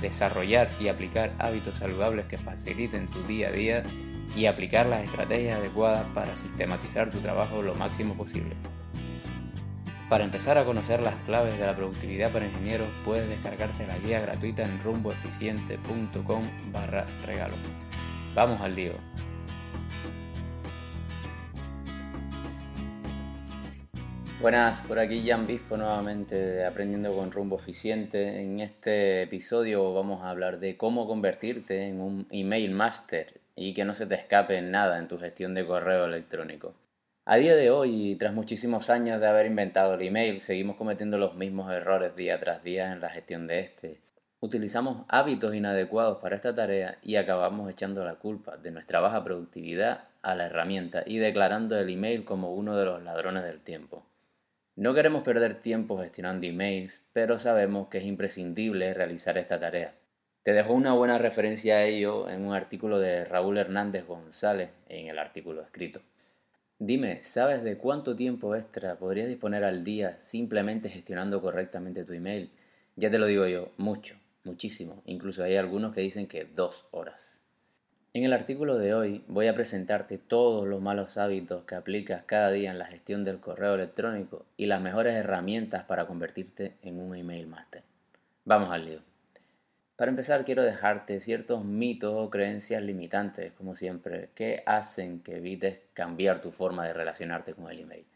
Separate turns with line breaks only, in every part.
desarrollar y aplicar hábitos saludables que faciliten tu día a día y aplicar las estrategias adecuadas para sistematizar tu trabajo lo máximo posible. Para empezar a conocer las claves de la productividad para ingenieros, puedes descargarte la guía gratuita en rumboeficiente.com barra regalo. Vamos al lío. Buenas, por aquí Jan Bispo nuevamente de Aprendiendo con Rumbo Eficiente. En este episodio vamos a hablar de cómo convertirte en un email master y que no se te escape nada en tu gestión de correo electrónico. A día de hoy, tras muchísimos años de haber inventado el email, seguimos cometiendo los mismos errores día tras día en la gestión de este. Utilizamos hábitos inadecuados para esta tarea y acabamos echando la culpa de nuestra baja productividad a la herramienta y declarando el email como uno de los ladrones del tiempo. No queremos perder tiempo gestionando emails, pero sabemos que es imprescindible realizar esta tarea. Te dejo una buena referencia a ello en un artículo de Raúl Hernández González en el artículo escrito. Dime, ¿sabes de cuánto tiempo extra podrías disponer al día simplemente gestionando correctamente tu email? Ya te lo digo yo, mucho, muchísimo. Incluso hay algunos que dicen que dos horas. En el artículo de hoy voy a presentarte todos los malos hábitos que aplicas cada día en la gestión del correo electrónico y las mejores herramientas para convertirte en un email master. Vamos al lío. Para empezar quiero dejarte ciertos mitos o creencias limitantes, como siempre, que hacen que evites cambiar tu forma de relacionarte con el email.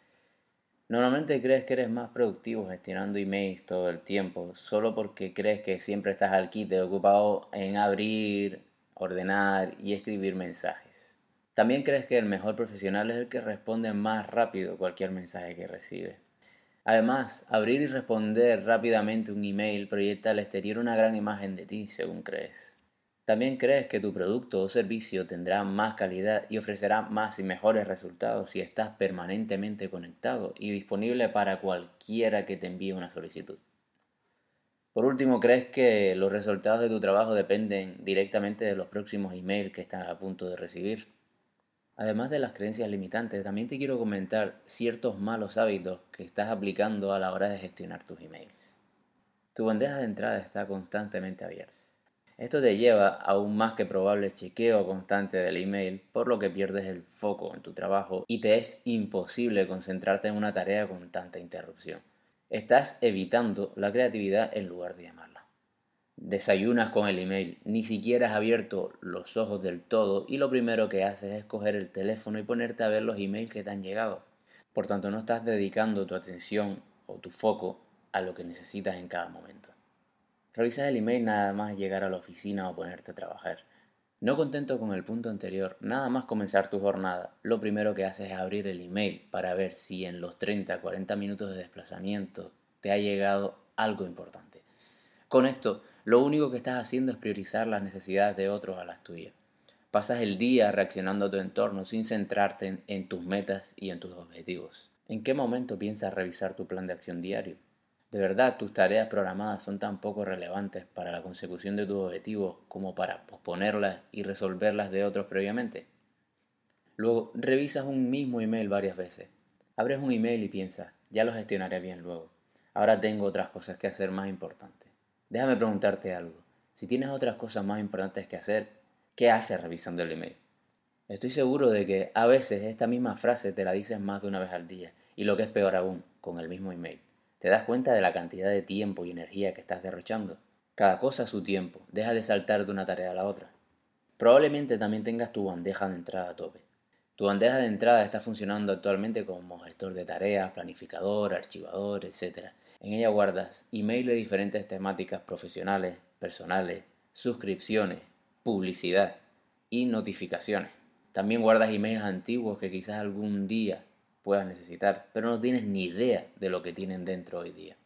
Normalmente crees que eres más productivo gestionando emails todo el tiempo, solo porque crees que siempre estás al quite ocupado en abrir, ordenar y escribir mensajes. También crees que el mejor profesional es el que responde más rápido cualquier mensaje que recibe. Además, abrir y responder rápidamente un email proyecta al exterior una gran imagen de ti, según crees. También crees que tu producto o servicio tendrá más calidad y ofrecerá más y mejores resultados si estás permanentemente conectado y disponible para cualquiera que te envíe una solicitud. Por último, ¿crees que los resultados de tu trabajo dependen directamente de los próximos emails que estás a punto de recibir? Además de las creencias limitantes, también te quiero comentar ciertos malos hábitos que estás aplicando a la hora de gestionar tus emails. Tu bandeja de entrada está constantemente abierta. Esto te lleva a un más que probable chequeo constante del email, por lo que pierdes el foco en tu trabajo y te es imposible concentrarte en una tarea con tanta interrupción. Estás evitando la creatividad en lugar de llamarla. Desayunas con el email, ni siquiera has abierto los ojos del todo y lo primero que haces es coger el teléfono y ponerte a ver los emails que te han llegado. Por tanto, no estás dedicando tu atención o tu foco a lo que necesitas en cada momento. Revisas el email nada más llegar a la oficina o ponerte a trabajar. No contento con el punto anterior, nada más comenzar tu jornada, lo primero que haces es abrir el email para ver si en los 30-40 minutos de desplazamiento te ha llegado algo importante. Con esto, lo único que estás haciendo es priorizar las necesidades de otros a las tuyas. Pasas el día reaccionando a tu entorno sin centrarte en, en tus metas y en tus objetivos. ¿En qué momento piensas revisar tu plan de acción diario? ¿De verdad tus tareas programadas son tan poco relevantes para la consecución de tus objetivos como para posponerlas y resolverlas de otros previamente? Luego, revisas un mismo email varias veces. Abres un email y piensas, ya lo gestionaré bien luego. Ahora tengo otras cosas que hacer más importantes. Déjame preguntarte algo. Si tienes otras cosas más importantes que hacer, ¿qué haces revisando el email? Estoy seguro de que a veces esta misma frase te la dices más de una vez al día y lo que es peor aún, con el mismo email. ¿Te das cuenta de la cantidad de tiempo y energía que estás derrochando? Cada cosa a su tiempo, deja de saltar de una tarea a la otra. Probablemente también tengas tu bandeja de entrada a tope. Tu bandeja de entrada está funcionando actualmente como gestor de tareas, planificador, archivador, etc. En ella guardas email de diferentes temáticas profesionales, personales, suscripciones, publicidad y notificaciones. También guardas emails antiguos que quizás algún día puedas necesitar, pero no tienes ni idea de lo que tienen dentro hoy día.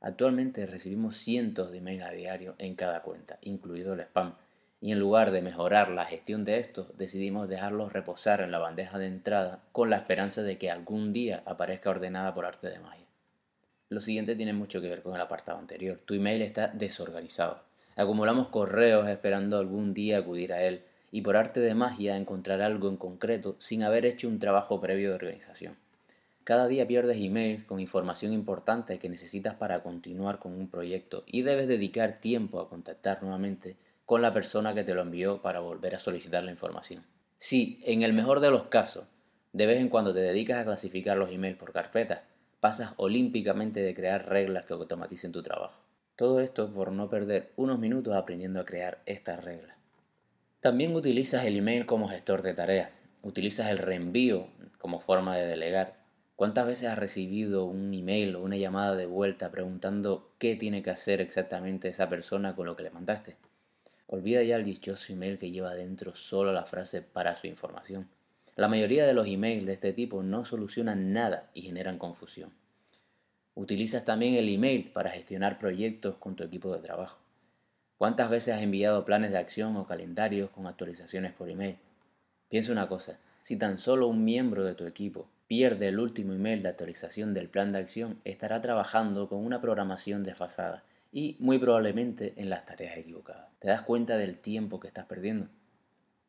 Actualmente recibimos cientos de emails a diario en cada cuenta, incluido el spam, y en lugar de mejorar la gestión de estos, decidimos dejarlos reposar en la bandeja de entrada con la esperanza de que algún día aparezca ordenada por arte de magia. Lo siguiente tiene mucho que ver con el apartado anterior. Tu email está desorganizado. Acumulamos correos esperando algún día acudir a él y por arte de magia encontrar algo en concreto sin haber hecho un trabajo previo de organización. Cada día pierdes emails con información importante que necesitas para continuar con un proyecto y debes dedicar tiempo a contactar nuevamente con la persona que te lo envió para volver a solicitar la información. Si, en el mejor de los casos, de vez en cuando te dedicas a clasificar los emails por carpetas, pasas olímpicamente de crear reglas que automaticen tu trabajo. Todo esto por no perder unos minutos aprendiendo a crear estas reglas. También utilizas el email como gestor de tareas. Utilizas el reenvío como forma de delegar. ¿Cuántas veces has recibido un email o una llamada de vuelta preguntando qué tiene que hacer exactamente esa persona con lo que le mandaste? Olvida ya el dichoso email que lleva dentro solo la frase para su información. La mayoría de los emails de este tipo no solucionan nada y generan confusión. Utilizas también el email para gestionar proyectos con tu equipo de trabajo. ¿Cuántas veces has enviado planes de acción o calendarios con actualizaciones por email? Piensa una cosa, si tan solo un miembro de tu equipo pierde el último email de actualización del plan de acción, estará trabajando con una programación desfasada y muy probablemente en las tareas equivocadas. ¿Te das cuenta del tiempo que estás perdiendo?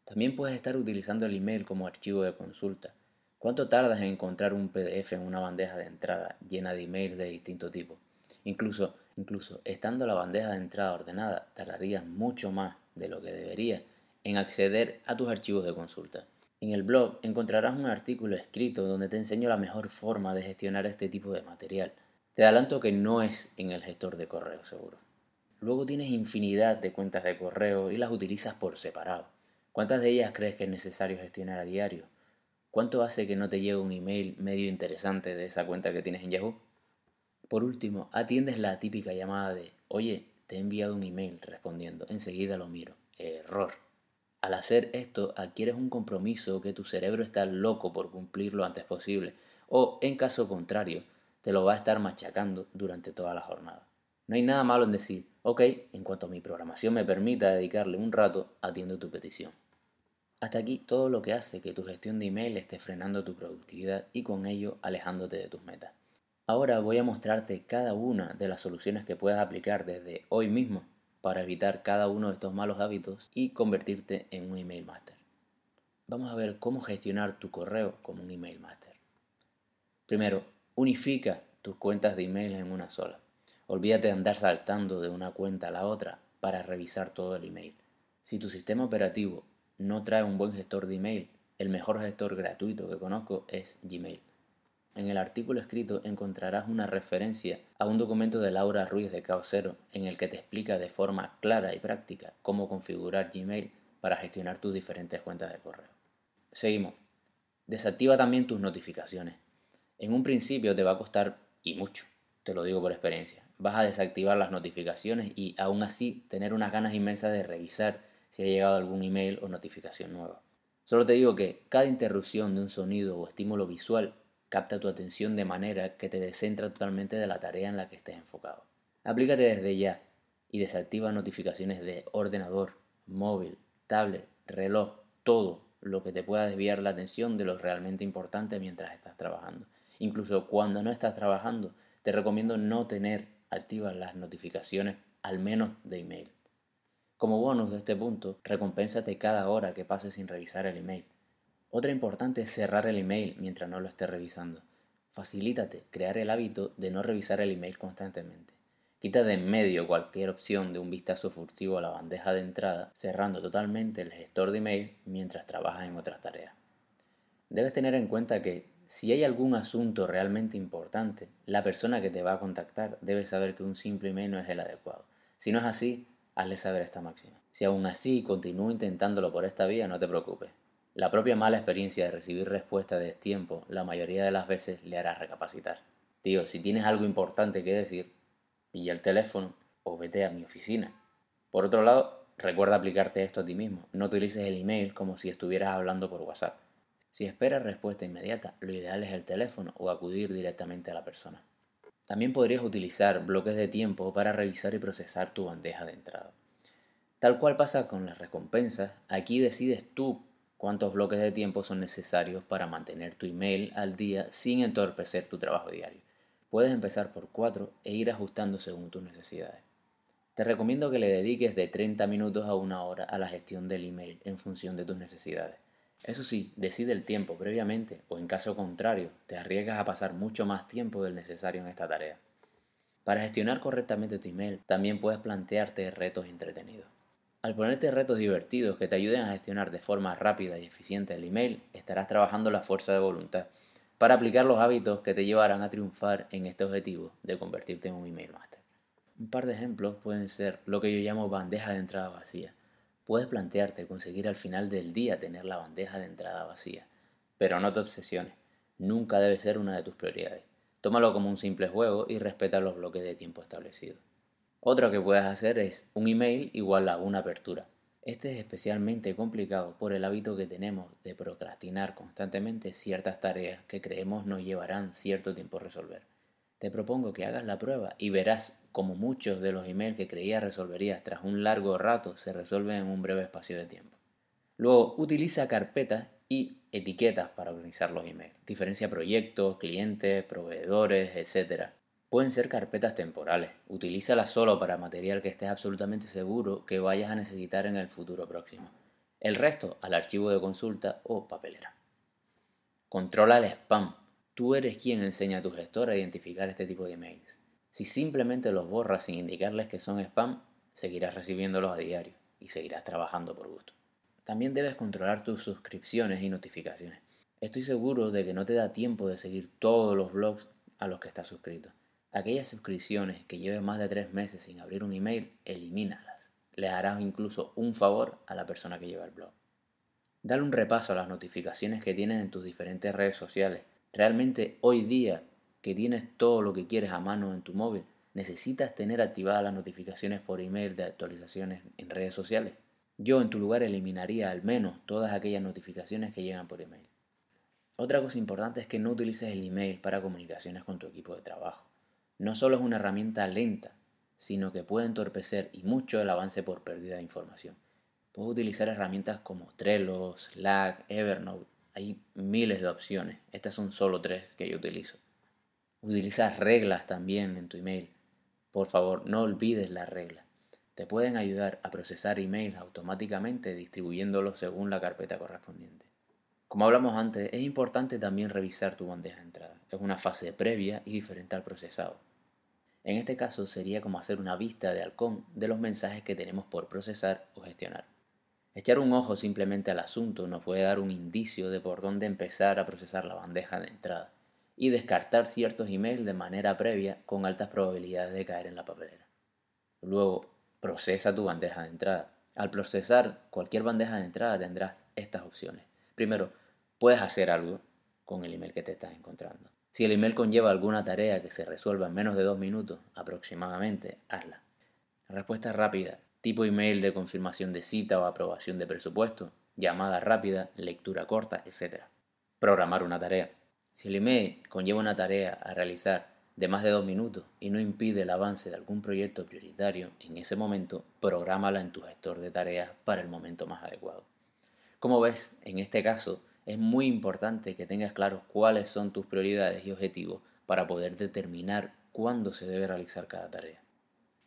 También puedes estar utilizando el email como archivo de consulta. ¿Cuánto tardas en encontrar un PDF en una bandeja de entrada llena de emails de distinto tipo? Incluso, incluso estando la bandeja de entrada ordenada, tardarías mucho más de lo que debería en acceder a tus archivos de consulta. En el blog encontrarás un artículo escrito donde te enseño la mejor forma de gestionar este tipo de material. Te adelanto que no es en el gestor de correo seguro. Luego tienes infinidad de cuentas de correo y las utilizas por separado. ¿Cuántas de ellas crees que es necesario gestionar a diario? ¿Cuánto hace que no te llegue un email medio interesante de esa cuenta que tienes en Yahoo? Por último, atiendes la típica llamada de, oye, te he enviado un email respondiendo, enseguida lo miro. Error. Al hacer esto, adquieres un compromiso que tu cerebro está loco por cumplir lo antes posible, o, en caso contrario, te lo va a estar machacando durante toda la jornada. No hay nada malo en decir, ok, en cuanto mi programación me permita dedicarle un rato, atiendo tu petición. Hasta aquí todo lo que hace que tu gestión de email esté frenando tu productividad y con ello alejándote de tus metas. Ahora voy a mostrarte cada una de las soluciones que puedes aplicar desde hoy mismo para evitar cada uno de estos malos hábitos y convertirte en un email master. Vamos a ver cómo gestionar tu correo como un email master. Primero, Unifica tus cuentas de email en una sola. Olvídate de andar saltando de una cuenta a la otra para revisar todo el email. Si tu sistema operativo no trae un buen gestor de email, el mejor gestor gratuito que conozco es Gmail. En el artículo escrito encontrarás una referencia a un documento de Laura Ruiz de Caocero en el que te explica de forma clara y práctica cómo configurar Gmail para gestionar tus diferentes cuentas de correo. Seguimos. Desactiva también tus notificaciones. En un principio te va a costar y mucho, te lo digo por experiencia. Vas a desactivar las notificaciones y aún así tener unas ganas inmensas de revisar si ha llegado algún email o notificación nueva. Solo te digo que cada interrupción de un sonido o estímulo visual capta tu atención de manera que te descentra totalmente de la tarea en la que estés enfocado. Aplícate desde ya y desactiva notificaciones de ordenador, móvil, tablet, reloj, todo lo que te pueda desviar la atención de lo realmente importante mientras estás trabajando. Incluso cuando no estás trabajando, te recomiendo no tener activas las notificaciones, al menos de email. Como bonus de este punto, recompénsate cada hora que pases sin revisar el email. Otra importante es cerrar el email mientras no lo estés revisando. Facilítate crear el hábito de no revisar el email constantemente. Quita de en medio cualquier opción de un vistazo furtivo a la bandeja de entrada, cerrando totalmente el gestor de email mientras trabajas en otras tareas. Debes tener en cuenta que si hay algún asunto realmente importante, la persona que te va a contactar debe saber que un simple email no es el adecuado. Si no es así, hazle saber esta máxima. Si aún así continúa intentándolo por esta vía, no te preocupes. La propia mala experiencia de recibir respuesta de tiempo la mayoría de las veces le hará recapacitar. Tío, si tienes algo importante que decir, pilla el teléfono o vete a mi oficina. Por otro lado, recuerda aplicarte esto a ti mismo. No utilices el email como si estuvieras hablando por WhatsApp. Si esperas respuesta inmediata, lo ideal es el teléfono o acudir directamente a la persona. También podrías utilizar bloques de tiempo para revisar y procesar tu bandeja de entrada. Tal cual pasa con las recompensas, aquí decides tú cuántos bloques de tiempo son necesarios para mantener tu email al día sin entorpecer tu trabajo diario. Puedes empezar por 4 e ir ajustando según tus necesidades. Te recomiendo que le dediques de 30 minutos a una hora a la gestión del email en función de tus necesidades. Eso sí, decide el tiempo previamente o en caso contrario, te arriesgas a pasar mucho más tiempo del necesario en esta tarea. Para gestionar correctamente tu email, también puedes plantearte retos entretenidos. Al ponerte retos divertidos que te ayuden a gestionar de forma rápida y eficiente el email, estarás trabajando la fuerza de voluntad para aplicar los hábitos que te llevarán a triunfar en este objetivo de convertirte en un email master. Un par de ejemplos pueden ser lo que yo llamo bandeja de entrada vacía Puedes plantearte conseguir al final del día tener la bandeja de entrada vacía, pero no te obsesiones, nunca debe ser una de tus prioridades. Tómalo como un simple juego y respeta los bloques de tiempo establecidos. Otro que puedes hacer es un email igual a una apertura. Este es especialmente complicado por el hábito que tenemos de procrastinar constantemente ciertas tareas que creemos nos llevarán cierto tiempo a resolver. Te propongo que hagas la prueba y verás como muchos de los emails que creías resolverías tras un largo rato se resuelven en un breve espacio de tiempo. Luego, utiliza carpetas y etiquetas para organizar los emails. Diferencia proyectos, clientes, proveedores, etc. Pueden ser carpetas temporales. Utilízalas solo para material que estés absolutamente seguro que vayas a necesitar en el futuro próximo. El resto al archivo de consulta o papelera. Controla el spam. Tú eres quien enseña a tu gestor a identificar este tipo de emails. Si simplemente los borras sin indicarles que son spam, seguirás recibiéndolos a diario y seguirás trabajando por gusto. También debes controlar tus suscripciones y notificaciones. Estoy seguro de que no te da tiempo de seguir todos los blogs a los que estás suscrito. Aquellas suscripciones que lleves más de tres meses sin abrir un email, elimínalas. Le harás incluso un favor a la persona que lleva el blog. Dale un repaso a las notificaciones que tienes en tus diferentes redes sociales Realmente hoy día que tienes todo lo que quieres a mano en tu móvil, necesitas tener activadas las notificaciones por email de actualizaciones en redes sociales. Yo en tu lugar eliminaría al menos todas aquellas notificaciones que llegan por email. Otra cosa importante es que no utilices el email para comunicaciones con tu equipo de trabajo. No solo es una herramienta lenta, sino que puede entorpecer y mucho el avance por pérdida de información. Puedes utilizar herramientas como Trello, Slack, Evernote hay miles de opciones. Estas son solo tres que yo utilizo. Utiliza reglas también en tu email. Por favor, no olvides las reglas. Te pueden ayudar a procesar emails automáticamente distribuyéndolos según la carpeta correspondiente. Como hablamos antes, es importante también revisar tu bandeja de entrada. Es una fase previa y diferente al procesado. En este caso sería como hacer una vista de halcón de los mensajes que tenemos por procesar o gestionar. Echar un ojo simplemente al asunto nos puede dar un indicio de por dónde empezar a procesar la bandeja de entrada y descartar ciertos emails de manera previa con altas probabilidades de caer en la papelera. Luego, procesa tu bandeja de entrada. Al procesar cualquier bandeja de entrada tendrás estas opciones. Primero, puedes hacer algo con el email que te estás encontrando. Si el email conlleva alguna tarea que se resuelva en menos de dos minutos aproximadamente, hazla. Respuesta rápida tipo email de confirmación de cita o aprobación de presupuesto, llamada rápida, lectura corta, etc. Programar una tarea. Si el email conlleva una tarea a realizar de más de dos minutos y no impide el avance de algún proyecto prioritario en ese momento, prográmala en tu gestor de tareas para el momento más adecuado. Como ves, en este caso es muy importante que tengas claros cuáles son tus prioridades y objetivos para poder determinar cuándo se debe realizar cada tarea.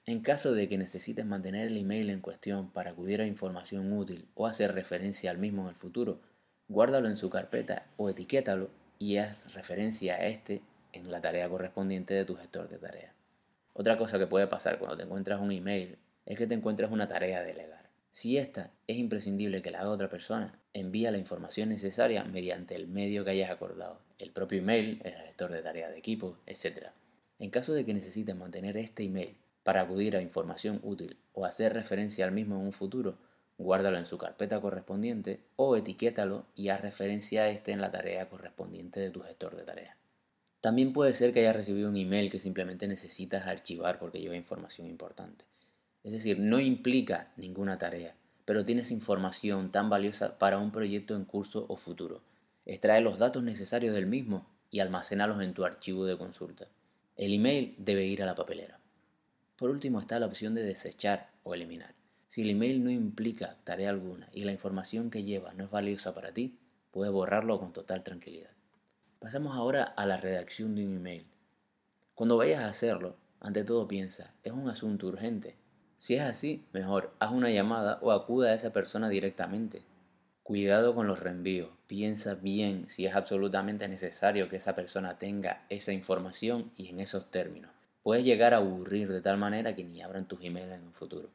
En caso de que necesites mantener el email en cuestión para acudir a información útil o hacer referencia al mismo en el futuro, guárdalo en su carpeta o etiquétalo y haz referencia a este en la tarea correspondiente de tu gestor de tareas. Otra cosa que puede pasar cuando te encuentras un email es que te encuentres una tarea a delegar. Si esta es imprescindible que la haga otra persona, envía la información necesaria mediante el medio que hayas acordado, el propio email, el gestor de tareas de equipo, etc. En caso de que necesites mantener este email para acudir a información útil o hacer referencia al mismo en un futuro, guárdalo en su carpeta correspondiente o etiquétalo y haz referencia a este en la tarea correspondiente de tu gestor de tareas. También puede ser que hayas recibido un email que simplemente necesitas archivar porque lleva información importante. Es decir, no implica ninguna tarea, pero tienes información tan valiosa para un proyecto en curso o futuro. Extrae los datos necesarios del mismo y almacénalos en tu archivo de consulta. El email debe ir a la papelera. Por último está la opción de desechar o eliminar. Si el email no implica tarea alguna y la información que lleva no es valiosa para ti, puedes borrarlo con total tranquilidad. Pasamos ahora a la redacción de un email. Cuando vayas a hacerlo, ante todo piensa, ¿es un asunto urgente? Si es así, mejor, haz una llamada o acuda a esa persona directamente. Cuidado con los reenvíos, piensa bien si es absolutamente necesario que esa persona tenga esa información y en esos términos. Puedes llegar a aburrir de tal manera que ni abran tus emails en un futuro.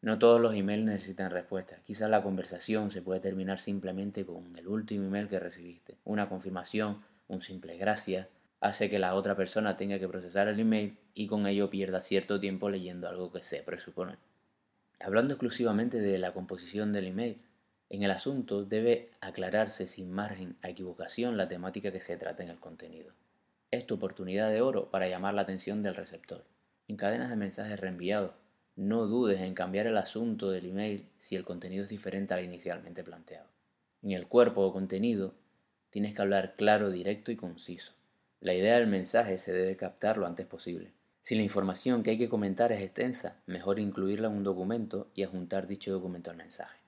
No todos los emails necesitan respuesta. Quizás la conversación se puede terminar simplemente con el último email que recibiste. Una confirmación, un simple gracias, hace que la otra persona tenga que procesar el email y con ello pierda cierto tiempo leyendo algo que se presupone. Hablando exclusivamente de la composición del email, en el asunto debe aclararse sin margen a equivocación la temática que se trata en el contenido. Es tu oportunidad de oro para llamar la atención del receptor. En cadenas de mensajes reenviados, no dudes en cambiar el asunto del email si el contenido es diferente al inicialmente planteado. En el cuerpo o contenido, tienes que hablar claro, directo y conciso. La idea del mensaje se debe captar lo antes posible. Si la información que hay que comentar es extensa, mejor incluirla en un documento y adjuntar dicho documento al mensaje.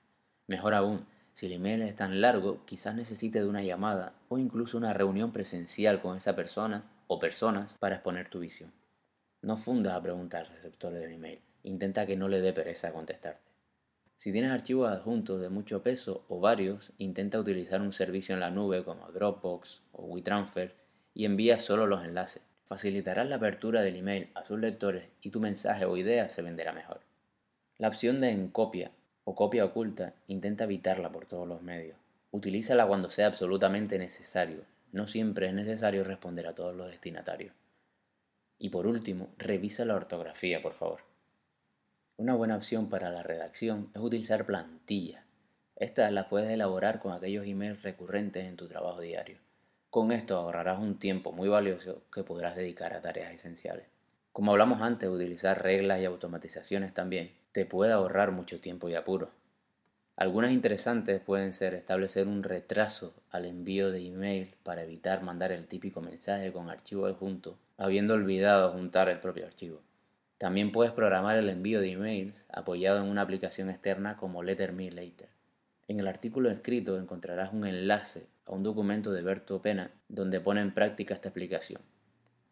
Mejor aún, si el email es tan largo, quizás necesite de una llamada o incluso una reunión presencial con esa persona o personas para exponer tu visión. No fundas a preguntar al receptor del email intenta que no le dé pereza contestarte. Si tienes archivos adjuntos de mucho peso o varios, intenta utilizar un servicio en la nube como Dropbox o WeTransfer y envía solo los enlaces. Facilitarás la apertura del email a sus lectores y tu mensaje o idea se venderá mejor. La opción de en copia o copia oculta intenta evitarla por todos los medios. Utilízala cuando sea absolutamente necesario. No siempre es necesario responder a todos los destinatarios. Y por último, revisa la ortografía, por favor. Una buena opción para la redacción es utilizar plantillas. Estas las puedes elaborar con aquellos emails recurrentes en tu trabajo diario. Con esto ahorrarás un tiempo muy valioso que podrás dedicar a tareas esenciales. Como hablamos antes, utilizar reglas y automatizaciones también te puede ahorrar mucho tiempo y apuro. Algunas interesantes pueden ser establecer un retraso al envío de email para evitar mandar el típico mensaje con archivo adjunto, habiendo olvidado juntar el propio archivo. También puedes programar el envío de emails apoyado en una aplicación externa como Letter Me Later. En el artículo escrito encontrarás un enlace a un documento de Berto Pena donde pone en práctica esta explicación.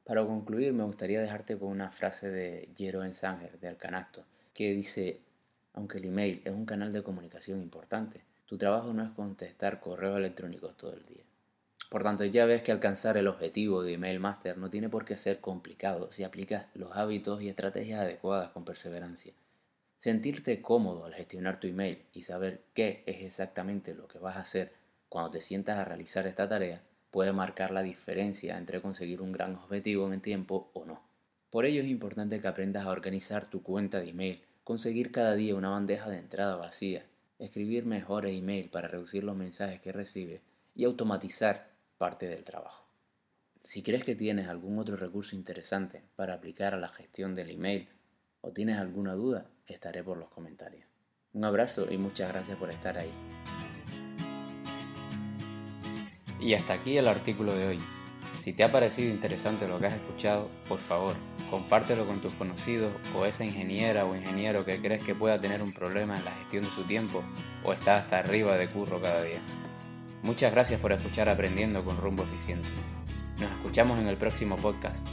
Para concluir, me gustaría dejarte con una frase de Jero Ensanger de Alcanasto, que dice, aunque el email es un canal de comunicación importante, tu trabajo no es contestar correos electrónicos todo el día. Por tanto, ya ves que alcanzar el objetivo de Email Master no tiene por qué ser complicado si aplicas los hábitos y estrategias adecuadas con perseverancia. Sentirte cómodo al gestionar tu email y saber qué es exactamente lo que vas a hacer cuando te sientas a realizar esta tarea puede marcar la diferencia entre conseguir un gran objetivo en tiempo o no. Por ello es importante que aprendas a organizar tu cuenta de email, conseguir cada día una bandeja de entrada vacía, escribir mejores email para reducir los mensajes que recibes y automatizar parte del trabajo. Si crees que tienes algún otro recurso interesante para aplicar a la gestión del email o tienes alguna duda, estaré por los comentarios. Un abrazo y muchas gracias por estar ahí. Y hasta aquí el artículo de hoy. Si te ha parecido interesante lo que has escuchado, por favor, compártelo con tus conocidos o esa ingeniera o ingeniero que crees que pueda tener un problema en la gestión de su tiempo o está hasta arriba de curro cada día. Muchas gracias por escuchar Aprendiendo con Rumbo Eficiente. Nos escuchamos en el próximo podcast.